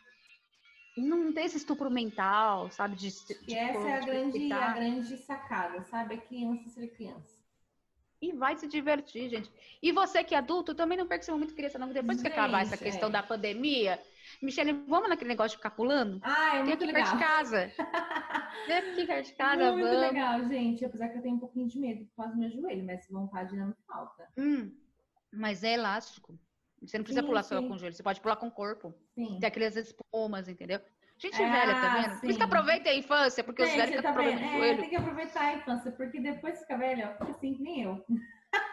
não tem esse estupro mental, sabe? De, de e essa é a grande, a grande sacada, sabe? É criança ser criança. E vai se divertir, gente. E você que é adulto, também não perca seu momento criança, não. Depois gente, que acabar essa questão é. da pandemia, Michelle, vamos naquele negócio de ficar pulando? Ah, é muito Tem aqui legal. de casa. Tem de casa, muito vamos. legal, gente. Apesar que eu tenho um pouquinho de medo por causa do meu joelho, mas vontade não me falta. Hum, mas é elástico. Você não precisa sim, pular sim. só com o joelho, você pode pular com o corpo. Sim. Tem aquelas espumas, entendeu? Gente ah, velha, tá vendo? Sim. Por isso que aproveita a infância, porque os velhos ficam tá problema de joelho. É, tem que aproveitar a infância, porque depois fica velho, fica assim, nem eu.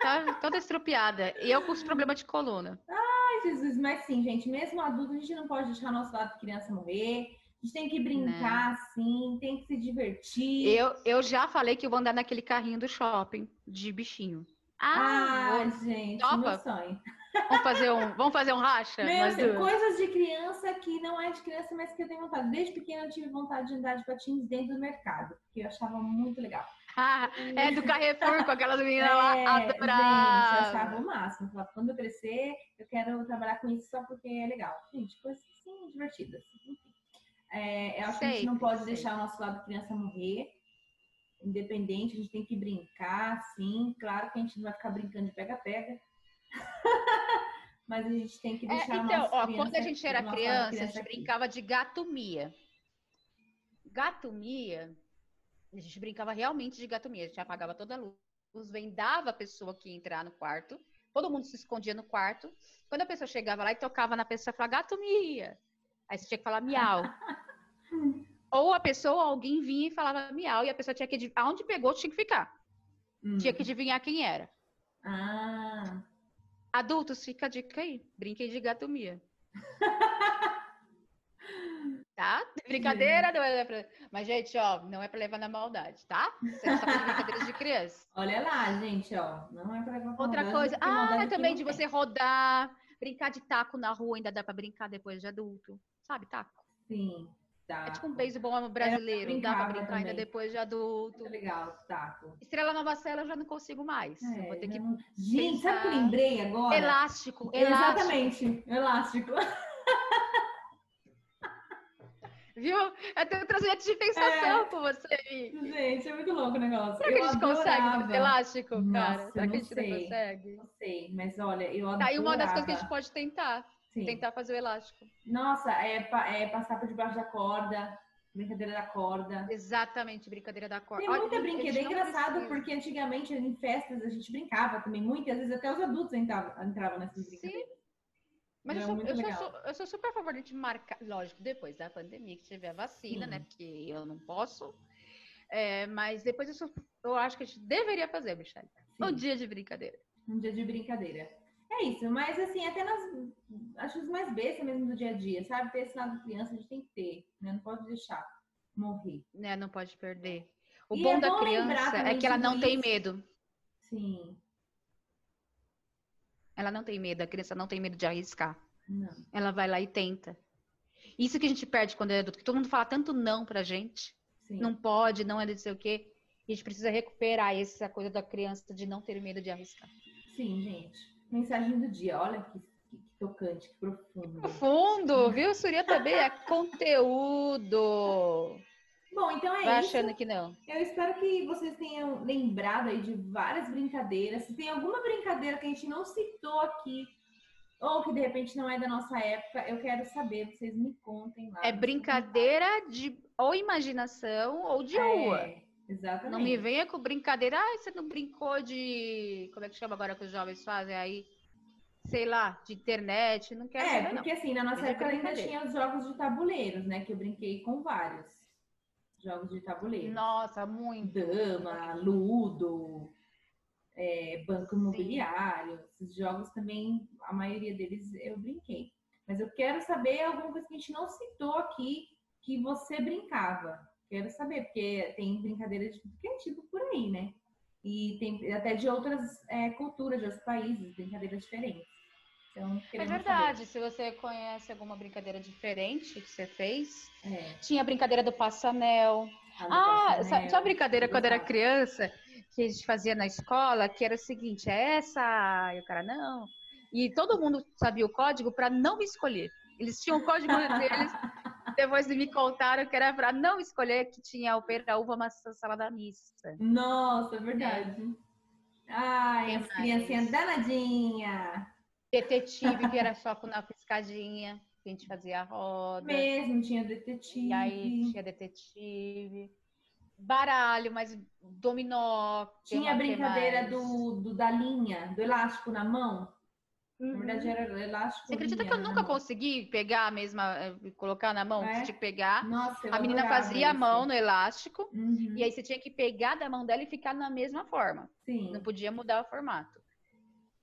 Tá toda estrupiada. E eu com os problemas de coluna. Ai, Jesus, mas sim, gente, mesmo adulto, a gente não pode deixar nosso lado de criança morrer. A gente tem que brincar, né? sim, tem que se divertir. Eu, eu já falei que eu vou andar naquele carrinho do shopping de bichinho. Ah, ah gente, Topa? meu sonho. Vamos fazer um, vamos fazer um racha? Meu, assim, coisas de criança que não é de criança, mas que eu tenho vontade. Desde pequena eu tive vontade de andar de patins dentro do mercado, porque eu achava muito legal. Ah, é do Carrefour com aquelas meninas é, lá adoráveis. Gente, eu achava o máximo. Quando eu crescer, eu quero trabalhar com isso só porque é legal. Gente, coisas assim divertidas. É, eu acho sei, que a gente não pode sei. deixar o nosso lado criança morrer. Independente, a gente tem que brincar, sim. Claro que a gente não vai ficar brincando de pega-pega. Mas a gente tem que é, deixar é, Então, ó, quando a gente era criança, criança, a gente aqui. brincava de gatomia. Gatomia, a gente brincava realmente de gatomia. A gente apagava toda a luz, vendava a pessoa que ia entrar no quarto, todo mundo se escondia no quarto. Quando a pessoa chegava lá e tocava na pessoa, falava gatomia. Aí você tinha que falar miau. Ou a pessoa, alguém vinha e falava miau, e a pessoa tinha que. Aonde pegou, tinha que ficar. Hum. Tinha que adivinhar quem era. Ah. Adultos, fica a dica aí. Brinquem de gatomia. tá? Brincadeira, não é pra... Mas, gente, ó, não é pra levar na maldade, tá? Você não tá brincadeiras de criança. Olha lá, gente, ó. Não é pra levar na Outra coisa. Ah, também de você rodar, brincar de taco na rua, ainda dá pra brincar depois de adulto. Sabe, taco? Sim. Taco. É tipo um beisebol brasileiro, dá pra brincar também. ainda depois de adulto. Muito legal, taco. Estrela Nova Cela eu já não consigo mais. É, vou ter que não... Gente, pensar... sabe o que eu lembrei agora? Elástico, elástico. Exatamente, elástico. Viu? Eu tenho trajeto de pensação é. com você. Gente, é muito louco o negócio. Será que eu a gente adorava. consegue elástico, Nossa, cara? Será que a gente sei. não consegue? Não sei, mas olha, eu adorava. Tá aí uma das coisas que a gente pode tentar. Sim. Tentar fazer o elástico. Nossa, é, é passar por debaixo da corda, brincadeira da corda. Exatamente, brincadeira da corda. Tem muita brincadeira. É engraçado porque antigamente em festas a gente brincava também, muitas vezes até os adultos entravam, entravam nessas brincadeiras. Sim. Mas eu sou, eu, sou, eu sou, super a favor de marcar, lógico, depois da pandemia, que tiver a vacina, Sim. né? Porque eu não posso. É, mas depois eu, sou, eu acho que a gente deveria fazer, Michelle. Um dia de brincadeira. Um dia de brincadeira. É isso, mas assim, até nas acho os mais bestas mesmo do dia a dia, sabe? Ter esse lado criança a gente tem que ter, né? Não pode deixar morrer. Né, não pode perder. O e bom é da criança é que ela não tem medo. Sim. Ela não tem medo, a criança não tem medo de arriscar. Não. Ela vai lá e tenta. Isso que a gente perde quando é adulto, que todo mundo fala tanto não pra gente. Sim. Não pode, não é não sei o quê. E a gente precisa recuperar essa coisa da criança de não ter medo de arriscar. Sim, gente. Mensagem do dia. Olha que, que, tocante, que profundo. Profundo, viu? Surya também é conteúdo. Bom, então é Vai isso. achando que não. Eu espero que vocês tenham lembrado aí de várias brincadeiras. Se tem alguma brincadeira que a gente não citou aqui, ou que de repente não é da nossa época, eu quero saber, vocês me contem lá. É brincadeira de ou imaginação ou de rua. É, exatamente. Não me venha com brincadeira. Ah, você não brincou de. Como é que chama agora que os jovens fazem aí? Sei lá, de internet. Não quero É, saber, não. porque assim, na nossa é época ainda tinha os jogos de tabuleiros, né? Que eu brinquei com vários jogos de tabuleiro. Nossa, muito. Dama, Ludo, é, Banco Imobiliário. Esses jogos também, a maioria deles eu brinquei. Mas eu quero saber alguma coisa que a gente não citou aqui que você brincava. Quero saber, porque tem brincadeira de tudo que é tipo por aí, né? E tem até de outras é, culturas, de outros países, brincadeiras diferentes. Então, É verdade. Se você conhece alguma brincadeira diferente que você fez. saber. É, Tinha a brincadeira do passanel. a Ah, tinha uma brincadeira quando era criança que a gente fazia na escola, que era o seguinte, é essa, e o cara não. E todo mundo sabia o código para não me escolher. Eles tinham o código deles, depois me contaram que era para não escolher, que tinha o pera, uva, maçã, salada mista. Nossa, é verdade. Ai, as criancinhas danadinhas. Detetive, que era só com na piscadinha, que a gente fazia a roda. Mesmo, tinha detetive. E aí tinha detetive. Baralho, mas dominó. Tinha a brincadeira do, do- da linha, do elástico na mão. Na Uhum. verdade, era elástico. Você acredita que eu na nunca mão. consegui pegar a mesma, eh, colocar na mão, É? de pegar? Nossa, eu A menina fazia a esse. mão no elástico Uhum, e aí você tinha que pegar da mão dela e ficar na mesma forma. Sim. Não podia mudar o formato.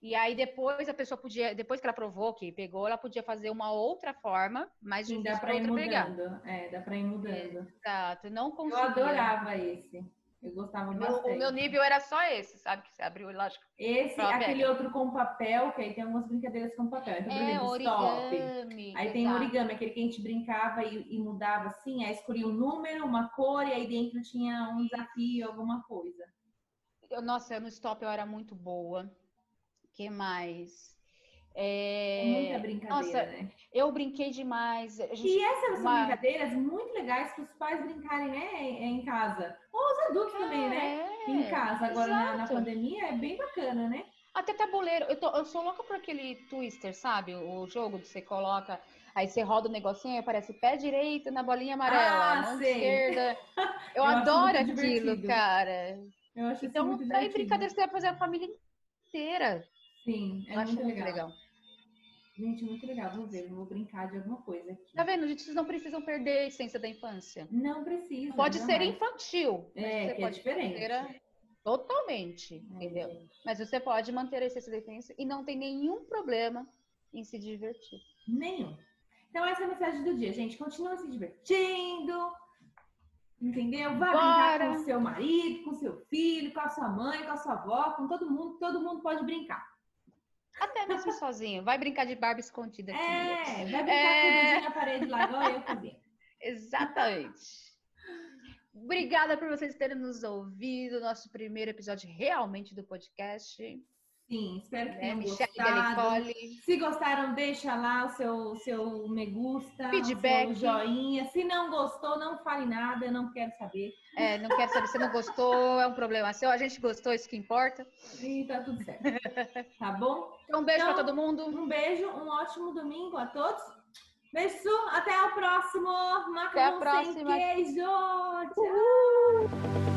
E aí depois a pessoa podia, depois que ela provou que pegou, ela podia fazer uma outra forma, mais Sim, dá pra pra ir outra pegar. mudando. É, dá pra ir mudando. Exato, não Eu conseguia. adorava esse. Eu gostava Meu- bastante. o meu nível era só esse, sabe? Que você abriu o elástico. Esse, aquele outro com papel, que aí tem algumas brincadeiras com papel. Então, É, exemplo, origami. Aí tem exato. origami, aquele que a gente brincava e, e mudava assim, aí escolhia um número, uma cor, e aí dentro tinha um desafio, alguma coisa. Eu- nossa, no stop eu era muito boa. que mais? É, É muita brincadeira, nossa, né? Eu brinquei demais. Gente- E essas são uma- brincadeiras muito legais para os pais brincarem, né, em casa. Ou os adultos também, né? É, Em casa. Agora, na, na pandemia, é bem bacana, né? Até tabuleiro. Eu, tô- eu sou louca por aquele twister, sabe? O jogo que você coloca, aí você roda o negocinho e aparece pé direito na bolinha amarela, Ah, mão sei. esquerda. Eu, Eu adoro aquilo, divertido. cara. Eu acho isso Então, muito daí divertido. brincadeira você vai fazer a família inteira. Sim, é eu acho muito muito legal. Gente, muito legal. Vou ver, vou brincar de alguma coisa aqui. Tá vendo? Gente não precisam perder a essência da infância. Não precisa. Pode ser jamais. infantil. É, que é pode diferente. a- Totalmente, É, entendeu? Mas você pode manter a essência da infância e não tem nenhum problema em se divertir. Nenhum. Então, essa é a mensagem do dia, gente. Continua se divertindo. Entendeu? Brincar Bora. com o seu marido, com seu filho, com a sua mãe, com a sua avó, com todo mundo. Todo mundo pode brincar. Até mesmo sozinho. Vai brincar de Barbie escondida aqui. É, vai brincar É. com o na parede lá, igual eu fazia. Exatamente. Obrigada por vocês terem nos ouvido. Nosso primeiro episódio realmente do podcast. Sim, espero que Né? tenham Michelle gostado. Se gostaram, deixa lá o seu, seu me gusta, Feedback. o seu joinha. Se não gostou, não fale nada, eu não quero saber. É, não quero saber se não gostou, é um problema seu. A gente gostou, isso que importa. E tá tudo certo. Tá bom? Então, um beijo Então, pra todo mundo. Um beijo, um ótimo domingo a todos. Beijo, até o próximo. Macarrão próxima. sem queijo. Tchau.